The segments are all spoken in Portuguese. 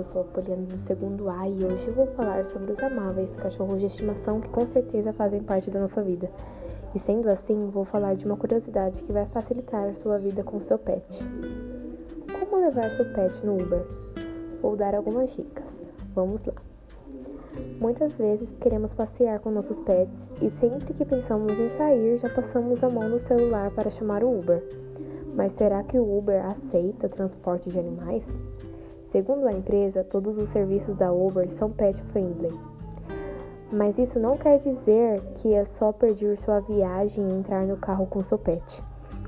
eu sou a Poliana do segundo A e hoje eu vou falar sobre os amáveis cachorros de estimação que com certeza fazem parte da nossa vida. E sendo assim, vou falar de uma curiosidade que vai facilitar sua vida com seu pet. Como levar seu pet no Uber? Vou dar algumas dicas. Vamos lá. Muitas vezes queremos passear com nossos pets e sempre que pensamos em sair já passamos a mão no celular para chamar o Uber. Mas será que o Uber aceita transporte de animais? Segundo a empresa, todos os serviços da Uber são pet friendly. Mas isso não quer dizer que é só pedir sua viagem e entrar no carro com seu pet.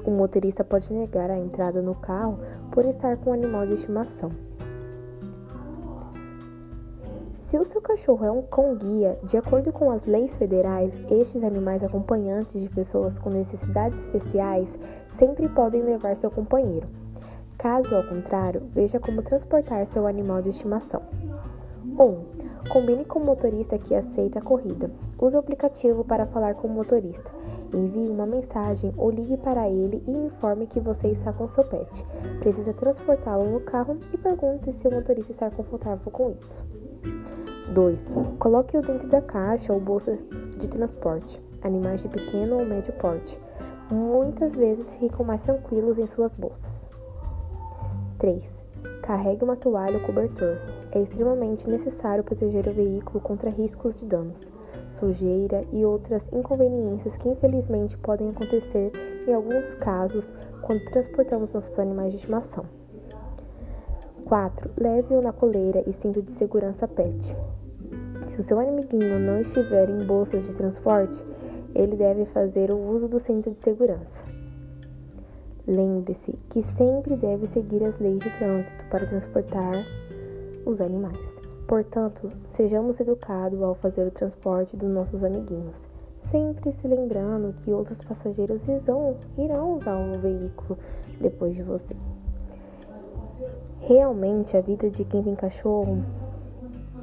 O motorista pode negar a entrada no carro por estar com um animal de estimação. Se o seu cachorro é um cão-guia, de acordo com as leis federais, estes animais acompanhantes de pessoas com necessidades especiais sempre podem levar seu companheiro. Caso ao contrário, veja como transportar seu animal de estimação. 1. Um, combine com o motorista que aceita a corrida. Use o aplicativo para falar com o motorista. Envie uma mensagem ou ligue para ele e informe que você está com seu pet. Precisa transportá-lo no carro e pergunte se o motorista está confortável com isso. 2. Coloque-o dentro da caixa ou bolsa de transporte. Animais de pequeno ou médio porte muitas vezes ficam mais tranquilos em suas bolsas. 3. Carregue uma toalha ou cobertor. É extremamente necessário proteger o veículo contra riscos de danos, sujeira e outras inconveniências que infelizmente podem acontecer em alguns casos quando transportamos nossos animais de estimação. 4. Leve-o na coleira e cinto de segurança PET. Se o seu amiguinho não estiver em bolsas de transporte, ele deve fazer o uso do cinto de segurança. Lembre-se que sempre deve seguir as leis de trânsito para transportar os animais. Portanto, sejamos educados ao fazer o transporte dos nossos amiguinhos, sempre se lembrando que outros passageiros irão, irão usar o veículo depois de você. Realmente, a vida de quem tem cachorro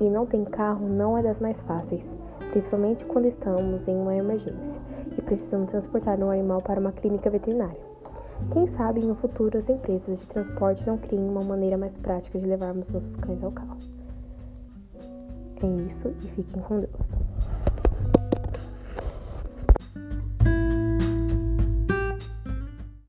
e não tem carro não é das mais fáceis, principalmente quando estamos em uma emergência e precisamos transportar um animal para uma clínica veterinária. Quem sabe no futuro as empresas de transporte não criem uma maneira mais prática de levarmos nossos cães ao carro. É isso e fiquem com Deus.